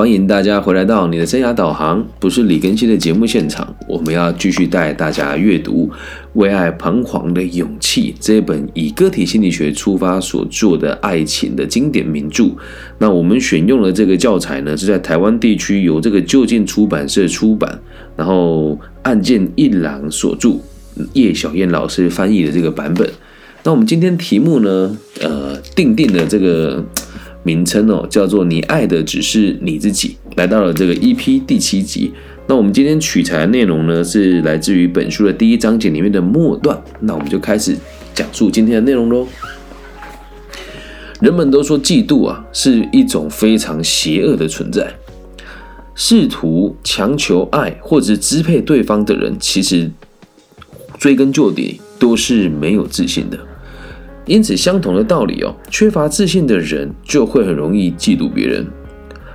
欢迎大家回来到你的生涯导航，不是李根熙的节目现场。我们要继续带大家阅读《为爱彷徨的勇气》这本以个体心理学出发所做的爱情的经典名著。那我们选用了这个教材呢，是在台湾地区由这个就近出版社出版，然后案件一郎所著，叶小燕老师翻译的这个版本。那我们今天题目呢，呃，定定的这个。名称哦，叫做“你爱的只是你自己”。来到了这个 EP 第七集，那我们今天取材的内容呢，是来自于本书的第一章节里面的末段。那我们就开始讲述今天的内容喽。人们都说嫉妒啊是一种非常邪恶的存在，试图强求爱或者支配对方的人，其实追根究底都是没有自信的。因此，相同的道理哦，缺乏自信的人就会很容易嫉妒别人。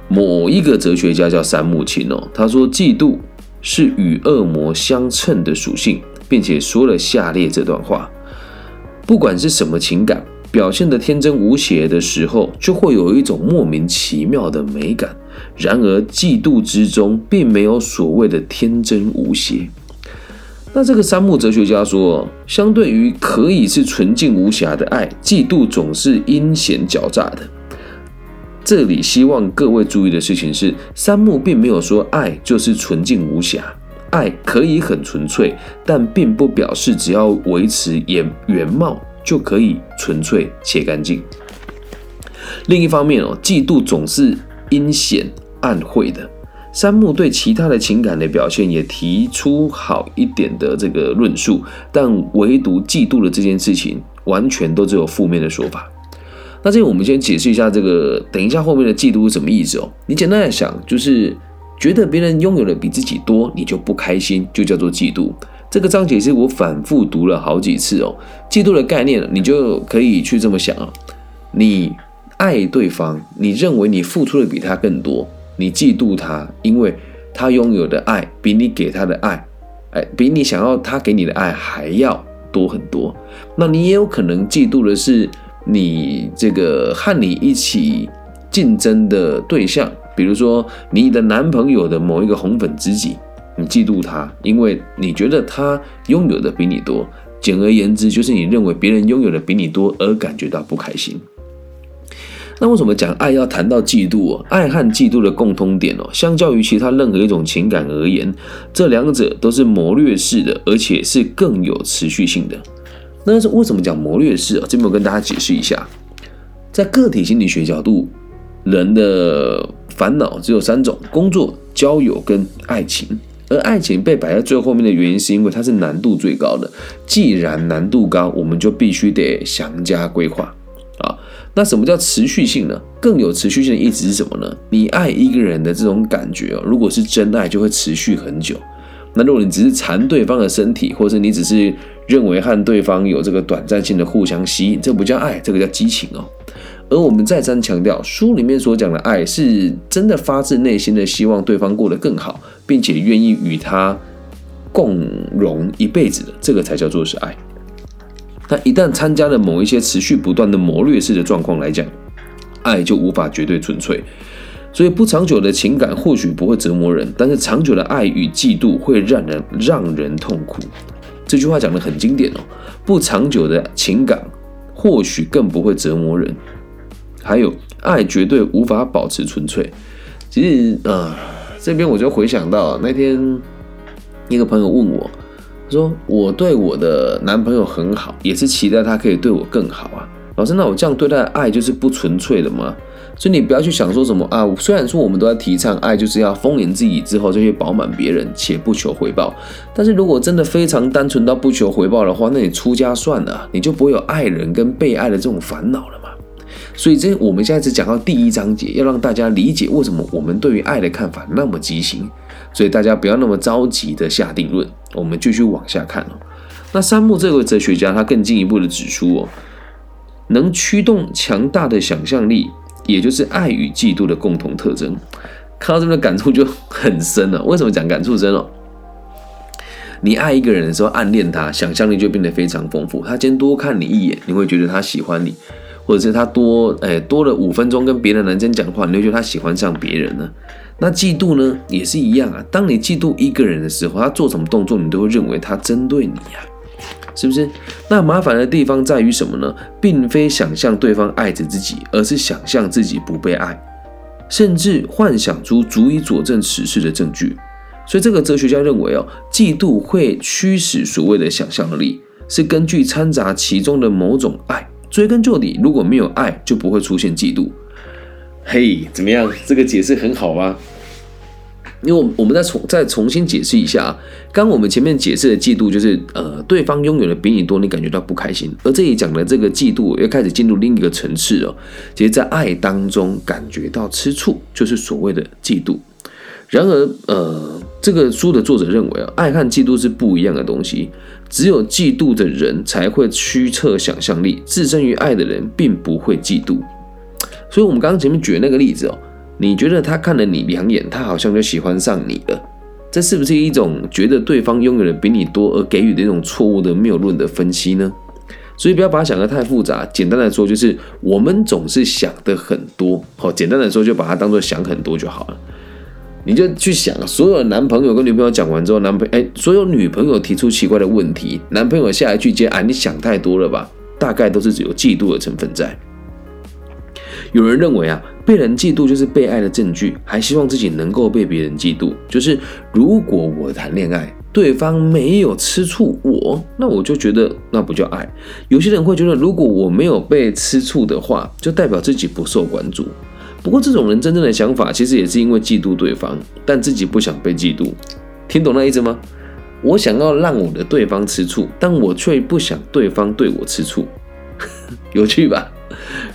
某一个哲学家叫三木清哦，他说嫉妒是与恶魔相称的属性，并且说了下列这段话：不管是什么情感，表现的天真无邪的时候，就会有一种莫名其妙的美感。然而，嫉妒之中并没有所谓的天真无邪。那这个三木哲学家说，相对于可以是纯净无瑕的爱，嫉妒总是阴险狡诈的。这里希望各位注意的事情是，三木并没有说爱就是纯净无瑕，爱可以很纯粹，但并不表示只要维持原原貌就可以纯粹且干净。另一方面哦，嫉妒总是阴险暗晦的。山木对其他的情感的表现也提出好一点的这个论述，但唯独嫉妒的这件事情，完全都只有负面的说法。那这里我们先解释一下这个，等一下后面的嫉妒是什么意思哦？你简单来想，就是觉得别人拥有的比自己多，你就不开心，就叫做嫉妒。这个章节是我反复读了好几次哦。嫉妒的概念，你就可以去这么想啊，你爱对方，你认为你付出的比他更多。你嫉妒他，因为他拥有的爱比你给他的爱，哎，比你想要他给你的爱还要多很多。那你也有可能嫉妒的是你这个和你一起竞争的对象，比如说你的男朋友的某一个红粉知己，你嫉妒他，因为你觉得他拥有的比你多。简而言之，就是你认为别人拥有的比你多而感觉到不开心。那为什么讲爱要谈到嫉妒哦？爱和嫉妒的共通点哦，相较于其他任何一种情感而言，这两者都是谋略式的，而且是更有持续性的。那是为什么讲谋略式啊？这边我跟大家解释一下，在个体心理学角度，人的烦恼只有三种：工作、交友跟爱情。而爱情被摆在最后面的原因，是因为它是难度最高的。既然难度高，我们就必须得详加规划。那什么叫持续性呢？更有持续性的意思是什么呢？你爱一个人的这种感觉哦，如果是真爱，就会持续很久。那如果你只是馋对方的身体，或者你只是认为和对方有这个短暂性的互相吸引，这不叫爱，这个叫激情哦。而我们再三强调，书里面所讲的爱，是真的发自内心的希望对方过得更好，并且愿意与他共荣一辈子的，这个才叫做是爱。那一旦参加了某一些持续不断的谋略式的状况来讲，爱就无法绝对纯粹。所以不长久的情感或许不会折磨人，但是长久的爱与嫉妒会让人让人痛苦。这句话讲的很经典哦。不长久的情感或许更不会折磨人，还有爱绝对无法保持纯粹。其实啊，这边我就回想到那天一个朋友问我。说我对我的男朋友很好，也是期待他可以对我更好啊。老师，那我这样对待爱就是不纯粹的吗？所以你不要去想说什么啊。虽然说我们都在提倡爱就是要丰盈自己之后就去饱满别人，且不求回报。但是如果真的非常单纯到不求回报的话，那你出家算了，你就不会有爱人跟被爱的这种烦恼了嘛。所以这我们现在只讲到第一章节，要让大家理解为什么我们对于爱的看法那么畸形。所以大家不要那么着急的下定论，我们继续往下看哦。那山木这位哲学家他更进一步的指出哦，能驱动强大的想象力，也就是爱与嫉妒的共同特征。看到这边的感触就很深了。为什么讲感触深哦？你爱一个人的时候，暗恋他，想象力就变得非常丰富。他今天多看你一眼，你会觉得他喜欢你。或者是他多哎多了五分钟跟别的男生讲话，你会觉得他喜欢上别人了。那嫉妒呢也是一样啊。当你嫉妒一个人的时候，他做什么动作，你都会认为他针对你呀，是不是？那麻烦的地方在于什么呢？并非想象对方爱着自己，而是想象自己不被爱，甚至幻想出足以佐证此事的证据。所以这个哲学家认为哦，嫉妒会驱使所谓的想象力，是根据掺杂其中的某种爱。追根究底，如果没有爱，就不会出现嫉妒。嘿，怎么样？这个解释很好吧？因为，我我们再重再重新解释一下啊，刚我们前面解释的嫉妒，就是呃，对方拥有的比你多，你感觉到不开心。而这里讲的这个嫉妒，又开始进入另一个层次了。其实，在爱当中感觉到吃醋，就是所谓的嫉妒。然而，呃，这个书的作者认为啊，爱和嫉妒是不一样的东西。只有嫉妒的人才会驱策想象力，置身于爱的人并不会嫉妒。所以，我们刚刚前面举的那个例子哦，你觉得他看了你两眼，他好像就喜欢上你了，这是不是一种觉得对方拥有的比你多而给予的一种错误的谬论的分析呢？所以，不要把它想得太复杂。简单来说，就是我们总是想的很多。好，简单来说，就把它当做想很多就好了。你就去想，所有男朋友跟女朋友讲完之后，男朋哎，所有女朋友提出奇怪的问题，男朋友下一句接啊，你想太多了吧？大概都是只有嫉妒的成分在。有人认为啊，被人嫉妒就是被爱的证据，还希望自己能够被别人嫉妒。就是如果我谈恋爱，对方没有吃醋我，那我就觉得那不叫爱。有些人会觉得，如果我没有被吃醋的话，就代表自己不受关注。不过，这种人真正的想法其实也是因为嫉妒对方，但自己不想被嫉妒。听懂那意思吗？我想要让我的对方吃醋，但我却不想对方对我吃醋，有趣吧？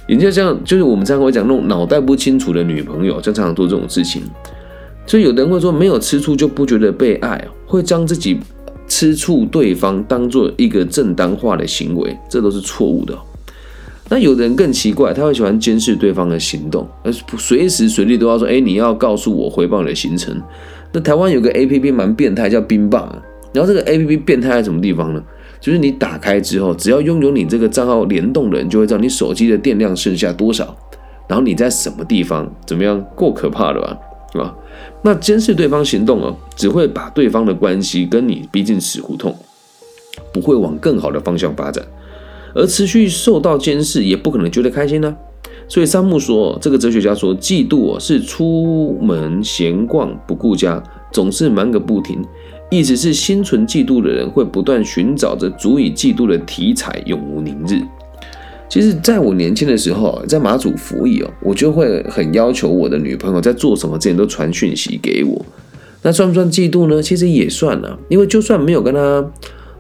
也就像，就是我们常常会讲那种脑袋不清楚的女朋友，就常常做这种事情。所以有的人会说，没有吃醋就不觉得被爱，会将自己吃醋对方当做一个正当化的行为，这都是错误的。那有的人更奇怪，他会喜欢监视对方的行动，而随时随地都要说：“哎，你要告诉我回报你的行程。”那台湾有个 A P P 蛮变态，叫冰棒。然后这个 A P P 变态在什么地方呢？就是你打开之后，只要拥有你这个账号联动的人，就会知道你手机的电量剩下多少，然后你在什么地方，怎么样？够可怕的吧？是吧？那监视对方行动哦，只会把对方的关系跟你逼进死胡同，不会往更好的方向发展。而持续受到监视，也不可能觉得开心呢。所以山木说，这个哲学家说，嫉妒哦是出门闲逛不顾家，总是忙个不停。意思是心存嫉妒的人会不断寻找着足以嫉妒的题材，永无宁日。其实，在我年轻的时候，在马祖服役哦，我就会很要求我的女朋友在做什么之前都传讯息给我。那算不算嫉妒呢？其实也算了，因为就算没有跟他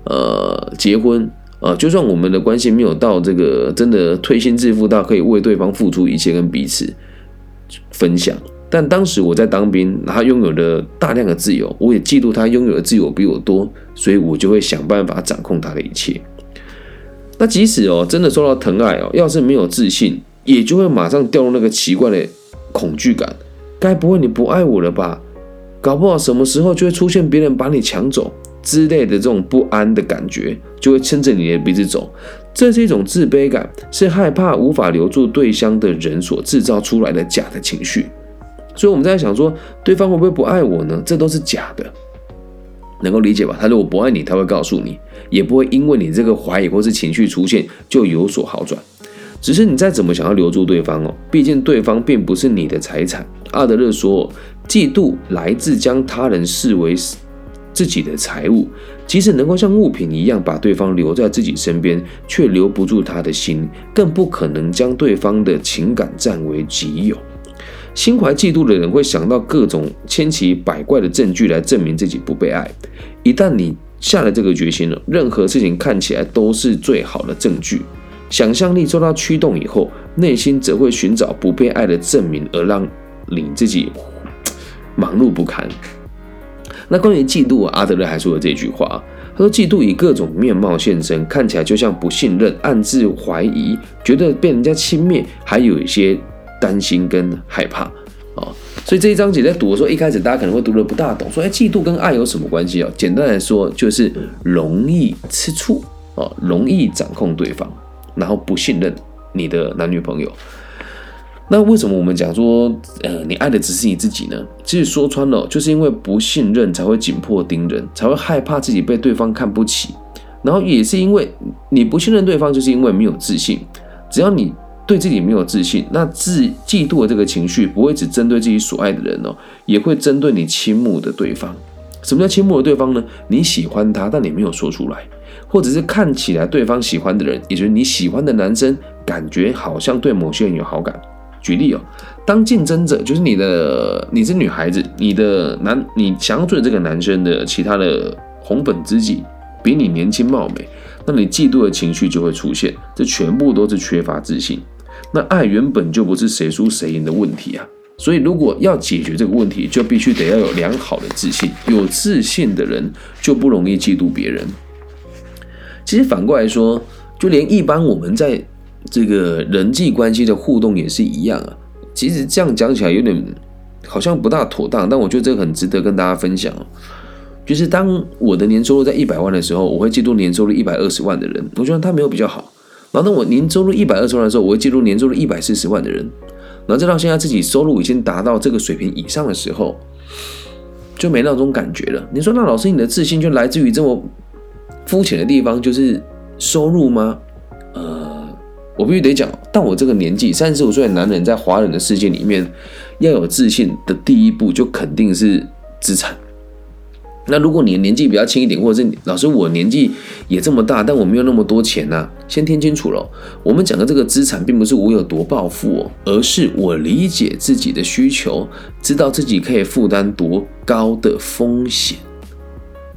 呃结婚。啊，就算我们的关系没有到这个真的推心置腹到可以为对方付出一切跟彼此分享，但当时我在当兵，他拥有了大量的自由，我也嫉妒他拥有的自由比我多，所以我就会想办法掌控他的一切。那即使哦真的受到疼爱哦，要是没有自信，也就会马上掉入那个奇怪的恐惧感。该不会你不爱我了吧？搞不好什么时候就会出现别人把你抢走。之类的这种不安的感觉，就会牵着你的鼻子走。这是一种自卑感，是害怕无法留住对象的人所制造出来的假的情绪。所以我们在想说，对方会不会不爱我呢？这都是假的，能够理解吧？他如果不爱你，他会告诉你，也不会因为你这个怀疑或是情绪出现就有所好转。只是你再怎么想要留住对方哦，毕竟对方并不是你的财产。阿德勒说，嫉妒来自将他人视为。自己的财物，即使能够像物品一样把对方留在自己身边，却留不住他的心，更不可能将对方的情感占为己有。心怀嫉妒的人会想到各种千奇百怪的证据来证明自己不被爱。一旦你下了这个决心了，任何事情看起来都是最好的证据。想象力受到驱动以后，内心则会寻找不被爱的证明，而让你自己忙碌不堪。那关于嫉妒，阿德勒还说了这句话，他说：“嫉妒以各种面貌现身，看起来就像不信任、暗自怀疑，觉得被人家轻蔑，还有一些担心跟害怕啊。”所以这一章节在读的时候，一开始大家可能会读的不大懂，说：“哎，嫉妒跟爱有什么关系啊？”简单来说，就是容易吃醋啊，容易掌控对方，然后不信任你的男女朋友。那为什么我们讲说，呃，你爱的只是你自己呢？其实说穿了，就是因为不信任才会紧迫盯人，才会害怕自己被对方看不起。然后也是因为你不信任对方，就是因为没有自信。只要你对自己没有自信，那自嫉妒的这个情绪不会只针对自己所爱的人哦，也会针对你倾慕的对方。什么叫倾慕的对方呢？你喜欢他，但你没有说出来，或者是看起来对方喜欢的人，也就是你喜欢的男生，感觉好像对某些人有好感。举例哦，当竞争者就是你的，你是女孩子，你的男，你想要追这个男生的其他的红粉知己。比你年轻貌美，那你嫉妒的情绪就会出现，这全部都是缺乏自信。那爱原本就不是谁输谁赢的问题啊，所以如果要解决这个问题，就必须得要有良好的自信。有自信的人就不容易嫉妒别人。其实反过来说，就连一般我们在这个人际关系的互动也是一样啊。其实这样讲起来有点好像不大妥当，但我觉得这个很值得跟大家分享。就是当我的年收入在一百万的时候，我会嫉妒年收入一百二十万的人，我觉得他没有比较好。然后当我年收入一百二十万的时候，我会记录年收入一百四十万的人。然后再到现在自己收入已经达到这个水平以上的时候，就没那种感觉了。你说那老师，你的自信就来自于这么肤浅的地方，就是收入吗？呃，我必须得讲，但我这个年纪三十五岁的男人，在华人的世界里面，要有自信的第一步，就肯定是资产。那如果你年纪比较轻一点，或者是老师我年纪也这么大，但我没有那么多钱呢？先听清楚了，我们讲的这个资产，并不是我有多暴富哦，而是我理解自己的需求，知道自己可以负担多高的风险。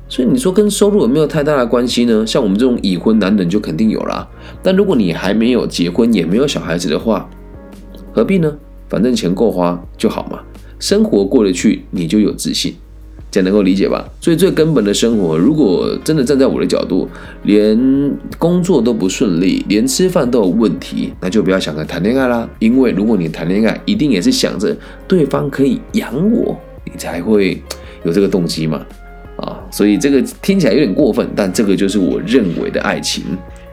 所以你说跟收入有没有太大的关系呢？像我们这种已婚男人就肯定有啦。但如果你还没有结婚，也没有小孩子的话，何必呢？反正钱够花就好嘛，生活过得去，你就有自信。这能够理解吧？所以最根本的生活，如果真的站在我的角度，连工作都不顺利，连吃饭都有问题，那就不要想着谈恋爱啦。因为如果你谈恋爱，一定也是想着对方可以养我，你才会有这个动机嘛。啊，所以这个听起来有点过分，但这个就是我认为的爱情，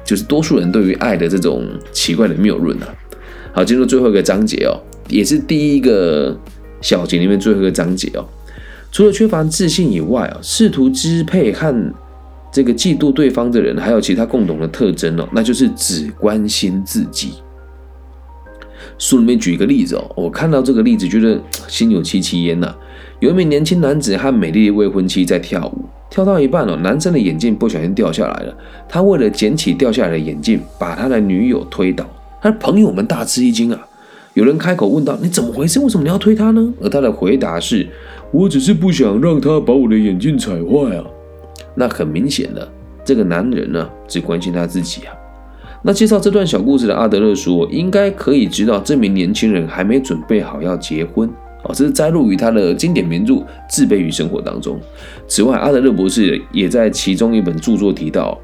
就是多数人对于爱的这种奇怪的谬论啊。好，进入最后一个章节哦，也是第一个小节里面最后一个章节哦。除了缺乏自信以外啊，试图支配和这个嫉妒对方的人，还有其他共同的特征哦，那就是只关心自己。书里面举一个例子哦，我看到这个例子，觉得心有戚戚焉呐。有一名年轻男子和美丽的未婚妻在跳舞，跳到一半哦，男生的眼镜不小心掉下来了。他为了捡起掉下来的眼镜，把他的女友推倒。他的朋友们大吃一惊啊！有人开口问道：“你怎么回事？为什么你要推他呢？”而他的回答是。我只是不想让他把我的眼镜踩坏啊！那很明显的，这个男人呢，只关心他自己啊。那介绍这段小故事的阿德勒说，应该可以知道这名年轻人还没准备好要结婚哦，这是摘录于他的经典名著《自卑与生活》当中。此外，阿德勒博士也在其中一本著作提到，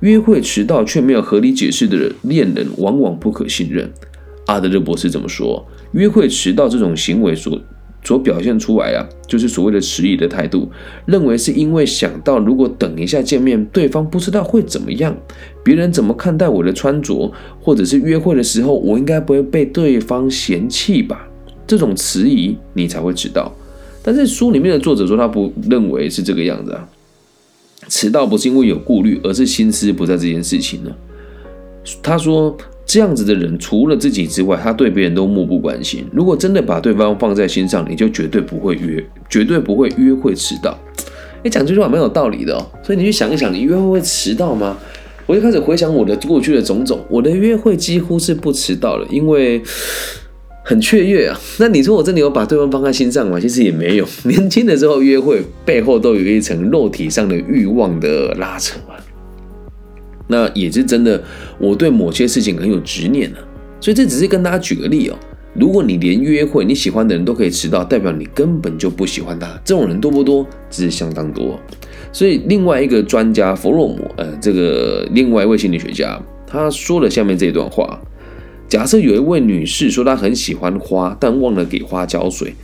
约会迟到却没有合理解释的恋人，往往不可信任。阿德勒博士这么说：，约会迟到这种行为所。所表现出来啊，就是所谓的迟疑的态度，认为是因为想到如果等一下见面，对方不知道会怎么样，别人怎么看待我的穿着，或者是约会的时候，我应该不会被对方嫌弃吧？这种迟疑你才会迟到。但是书里面的作者说他不认为是这个样子啊，迟到不是因为有顾虑，而是心思不在这件事情呢。他说。这样子的人，除了自己之外，他对别人都漠不关心。如果真的把对方放在心上，你就绝对不会约，绝对不会约会迟到。哎，讲这句话蛮有道理的哦。所以你去想一想，你约会会迟到吗？我就开始回想我的过去的种种，我的约会几乎是不迟到的，因为很雀跃啊。那你说我真的有把对方放在心上吗？其实也没有。年轻的时候约会背后都有一层肉体上的欲望的拉扯啊。那也是真的，我对某些事情很有执念呢，所以这只是跟大家举个例哦。如果你连约会你喜欢的人都可以迟到，代表你根本就不喜欢他。这种人多不多？只是相当多。所以另外一个专家弗洛姆，呃，这个另外一位心理学家，他说了下面这一段话：假设有一位女士说她很喜欢花，但忘了给花浇水，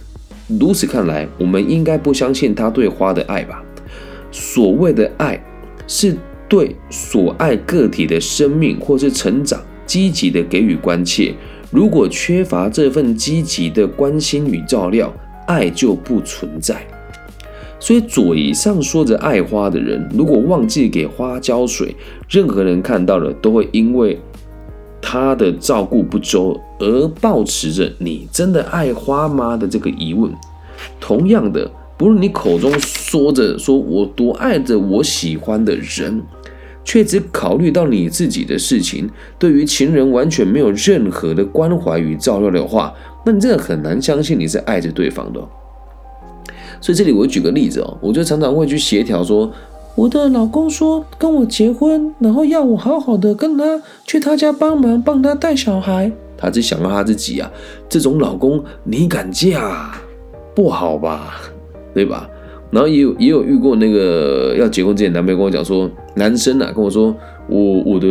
如此看来，我们应该不相信她对花的爱吧？所谓的爱是。对所爱个体的生命或是成长积极的给予关切。如果缺乏这份积极的关心与照料，爱就不存在。所以嘴上说着爱花的人，如果忘记给花浇水，任何人看到了都会因为他的照顾不周而抱持着“你真的爱花吗”的这个疑问。同样的，不论你口中说着说我多爱着我喜欢的人，却只考虑到你自己的事情，对于情人完全没有任何的关怀与照料的话，那你真的很难相信你是爱着对方的。所以这里我举个例子哦，我就常常会去协调说，我的老公说跟我结婚，然后要我好好的跟他去他家帮忙，帮他带小孩，他只想到他自己啊。这种老公你敢嫁？不好吧，对吧？然后也有也有遇过那个要结婚之前，男朋友跟我讲说，男生啊跟我说，我我的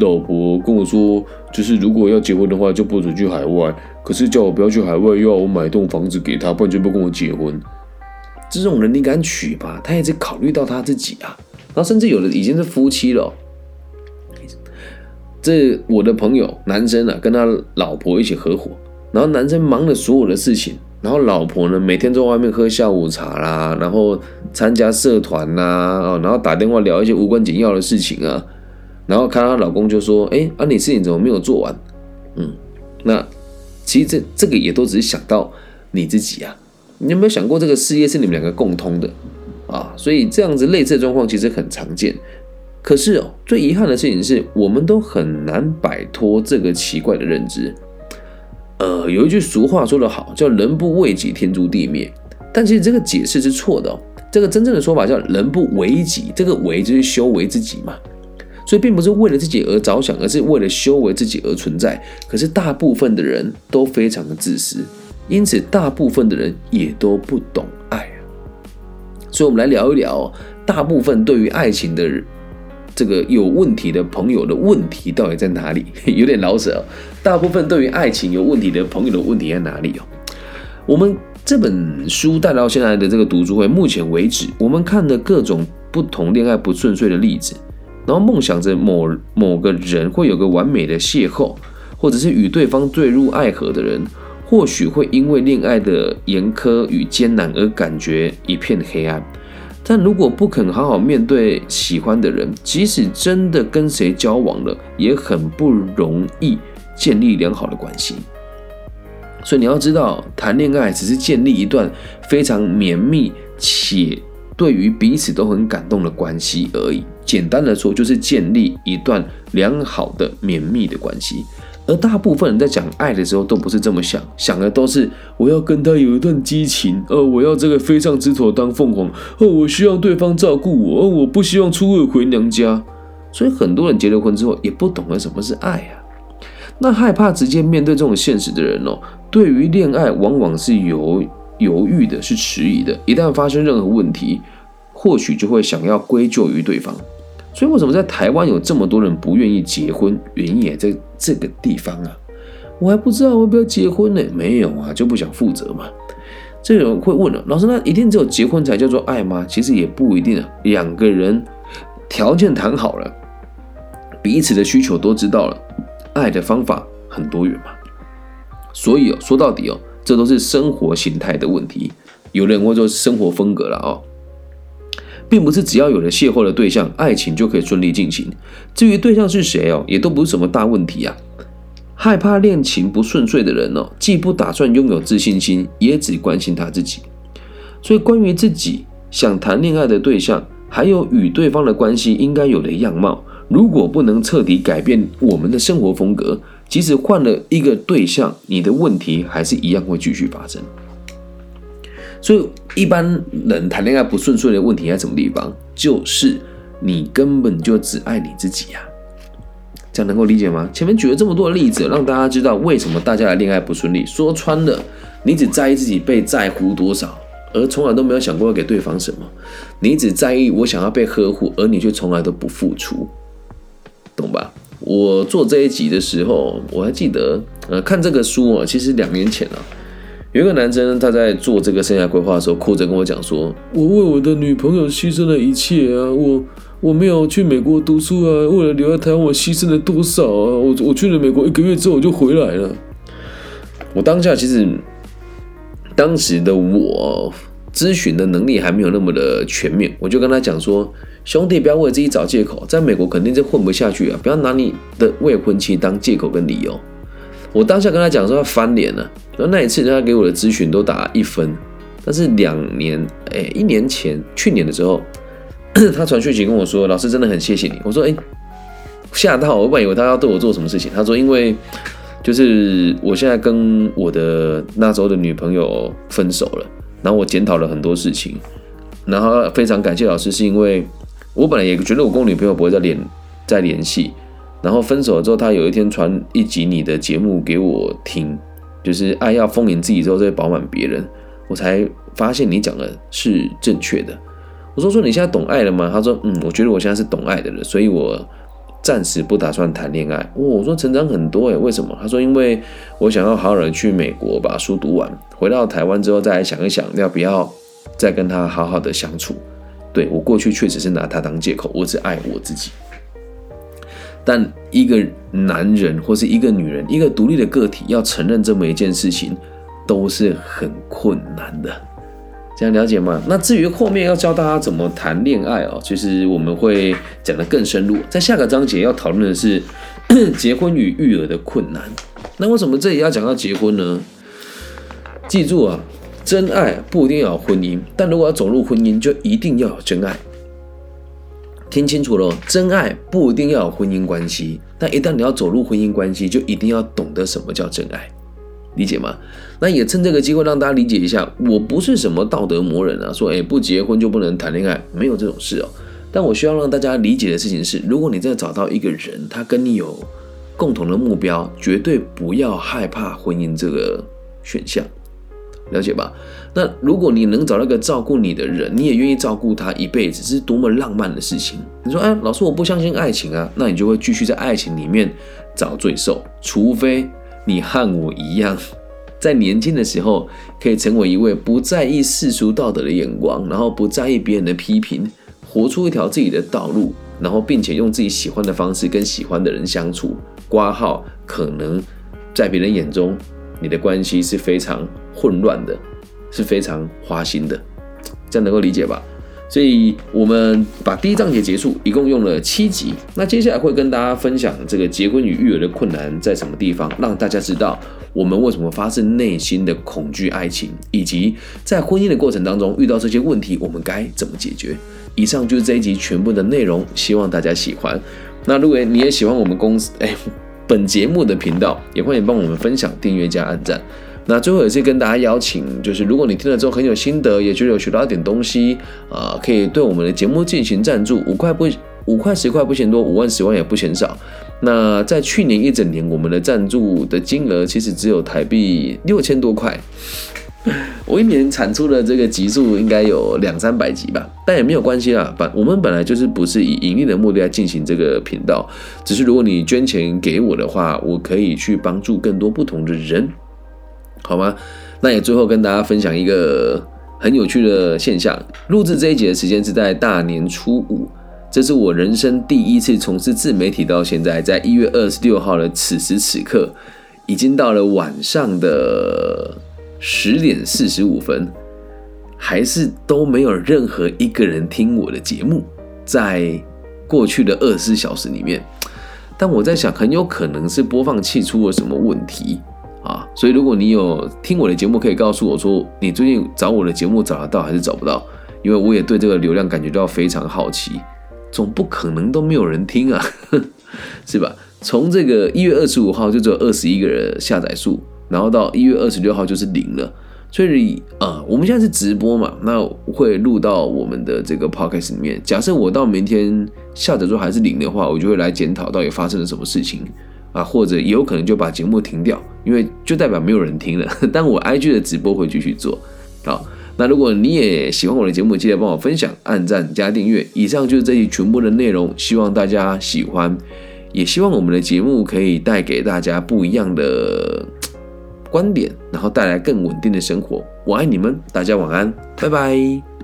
老婆跟我说，就是如果要结婚的话，就不准去海外，可是叫我不要去海外，又要我买栋房子给他，不然就不跟我结婚。这种人你敢娶吧？他也只考虑到他自己啊。然后甚至有的已经是夫妻了。这我的朋友男生啊，跟他老婆一起合伙，然后男生忙了所有的事情，然后老婆呢每天在外面喝下午茶啦，然后参加社团啦，哦，然后打电话聊一些无关紧要的事情啊，然后看她老公就说：“哎，啊你事情怎么没有做完？”嗯，那其实这这个也都只是想到你自己啊。你有没有想过，这个事业是你们两个共通的啊？所以这样子类似的状况其实很常见。可是哦，最遗憾的事情是，我们都很难摆脱这个奇怪的认知。呃，有一句俗话说得好，叫“人不为己，天诛地灭”。但其实这个解释是错的哦。这个真正的说法叫“人不为己”，这个“为”就是修为自己嘛。所以并不是为了自己而着想，而是为了修为自己而存在。可是大部分的人都非常的自私。因此，大部分的人也都不懂爱。所以，我们来聊一聊大部分对于爱情的这个有问题的朋友的问题到底在哪里？有点老舍。大部分对于爱情有问题的朋友的问题在哪里哦？我们这本书带到现在的这个读书会，目前为止，我们看的各种不同恋爱不顺遂的例子，然后梦想着某某个人会有个完美的邂逅，或者是与对方坠入爱河的人。或许会因为恋爱的严苛与艰难而感觉一片黑暗，但如果不肯好好面对喜欢的人，即使真的跟谁交往了，也很不容易建立良好的关系。所以你要知道，谈恋爱只是建立一段非常绵密且对于彼此都很感动的关系而已。简单的说，就是建立一段良好的绵密的关系。而大部分人在讲爱的时候，都不是这么想，想的都是我要跟他有一段激情，呃，我要这个飞上枝头当凤凰，哦，我需要对方照顾我，哦，我不希望初二回娘家。所以很多人结了婚之后，也不懂得什么是爱啊。那害怕直接面对这种现实的人哦，对于恋爱往往是犹犹豫的，是迟疑的。一旦发生任何问题，或许就会想要归咎于对方。所以为什么在台湾有这么多人不愿意结婚？原因也在这个地方啊！我还不知道要不要结婚呢？没有啊，就不想负责嘛。这有人会问了，老师，那一定只有结婚才叫做爱吗？其实也不一定啊。两个人条件谈好了，彼此的需求都知道了，爱的方法很多元嘛。所以哦，说到底哦，这都是生活形态的问题。有人会说生活风格了哦。并不是只要有了邂逅的对象，爱情就可以顺利进行。至于对象是谁哦，也都不是什么大问题啊。害怕恋情不顺遂的人哦，既不打算拥有自信心，也只关心他自己。所以，关于自己想谈恋爱的对象，还有与对方的关系应该有的样貌，如果不能彻底改变我们的生活风格，即使换了一个对象，你的问题还是一样会继续发生。所以，一般人谈恋爱不顺遂的问题在什么地方？就是你根本就只爱你自己呀，这样能够理解吗？前面举了这么多的例子，让大家知道为什么大家的恋爱不顺利。说穿了，你只在意自己被在乎多少，而从来都没有想过要给对方什么。你只在意我想要被呵护，而你却从来都不付出，懂吧？我做这一集的时候，我还记得，呃，看这个书啊，其实两年前了。有一个男生，他在做这个生涯规划的时候，哭着跟我讲说：“我为我的女朋友牺牲了一切啊，我我没有去美国读书啊，为了留在台湾，我牺牲了多少啊？我我去了美国一个月之后我就回来了。我当下其实当时的我咨询的能力还没有那么的全面，我就跟他讲说：兄弟，不要为自己找借口，在美国肯定是混不下去啊！不要拿你的未婚妻当借口跟理由。我当下跟他讲说要翻脸了，然后那一次他给我的咨询都打一分，但是两年哎一年前去年的时候。他传讯息跟我说：“老师真的很谢谢你。”我说：“哎，吓到我，本以为他要对我做什么事情。”他说：“因为就是我现在跟我的那时候的女朋友分手了，然后我检讨了很多事情，然后非常感谢老师，是因为我本来也觉得我跟我女朋友不会再联再联系，然后分手了之后，他有一天传一集你的节目给我听，就是爱要丰盈自己之后再饱满别人，我才发现你讲的是正确的。”我说说你现在懂爱了吗？他说嗯，我觉得我现在是懂爱的了，所以我暂时不打算谈恋爱。我说成长很多诶，为什么？他说因为我想要好好的去美国把书读完，回到台湾之后再来想一想要不要再跟他好好的相处。对我过去确实是拿他当借口，我只爱我自己。但一个男人或是一个女人，一个独立的个体要承认这么一件事情，都是很困难的。这样了解吗？那至于后面要教大家怎么谈恋爱哦，其实我们会讲得更深入。在下个章节要讨论的是 结婚与育儿的困难。那为什么这里要讲到结婚呢？记住啊，真爱不一定要有婚姻，但如果要走入婚姻，就一定要有真爱。听清楚了，真爱不一定要有婚姻关系，但一旦你要走入婚姻关系，就一定要懂得什么叫真爱。理解吗？那也趁这个机会让大家理解一下，我不是什么道德魔人啊，说诶不结婚就不能谈恋爱，没有这种事哦。但我需要让大家理解的事情是，如果你真的找到一个人，他跟你有共同的目标，绝对不要害怕婚姻这个选项，了解吧？那如果你能找到一个照顾你的人，你也愿意照顾他一辈子，是多么浪漫的事情。你说，哎，老师我不相信爱情啊，那你就会继续在爱情里面找罪受，除非。你和我一样，在年轻的时候可以成为一位不在意世俗道德的眼光，然后不在意别人的批评，活出一条自己的道路，然后并且用自己喜欢的方式跟喜欢的人相处。挂号可能在别人眼中，你的关系是非常混乱的，是非常花心的，这样能够理解吧？所以我们把第一章节结束，一共用了七集。那接下来会跟大家分享这个结婚与育儿的困难在什么地方，让大家知道我们为什么发自内心的恐惧爱情，以及在婚姻的过程当中遇到这些问题，我们该怎么解决。以上就是这一集全部的内容，希望大家喜欢。那如果你也喜欢我们公司哎本节目的频道，也欢迎帮我们分享、订阅加按赞。那最后也是跟大家邀请，就是如果你听了之后很有心得，也觉得有学到点东西，啊，可以对我们的节目进行赞助，五块不五块十块不嫌多，五万十万也不嫌少。那在去年一整年，我们的赞助的金额其实只有台币六千多块，我一年产出的这个集数应该有两三百集吧，但也没有关系啦，本我们本来就是不是以盈利的目的来进行这个频道，只是如果你捐钱给我的话，我可以去帮助更多不同的人。好吗？那也最后跟大家分享一个很有趣的现象。录制这一节的时间是在大年初五，这是我人生第一次从事自媒体到现在，在一月二十六号的此时此刻，已经到了晚上的十点四十五分，还是都没有任何一个人听我的节目。在过去的二十四小时里面，但我在想，很有可能是播放器出了什么问题。啊，所以如果你有听我的节目，可以告诉我说你最近找我的节目找得到还是找不到？因为我也对这个流量感觉到非常好奇，总不可能都没有人听啊，是吧？从这个一月二十五号就只有二十一个人下载数，然后到一月二十六号就是零了。所以啊，我们现在是直播嘛，那会录到我们的这个 podcast 里面。假设我到明天下载数还是零的话，我就会来检讨到底发生了什么事情。啊，或者也有可能就把节目停掉，因为就代表没有人听了。但我 IG 的直播会继续做。好，那如果你也喜欢我的节目，记得帮我分享、按赞、加订阅。以上就是这一全部的内容，希望大家喜欢，也希望我们的节目可以带给大家不一样的观点，然后带来更稳定的生活。我爱你们，大家晚安，拜拜。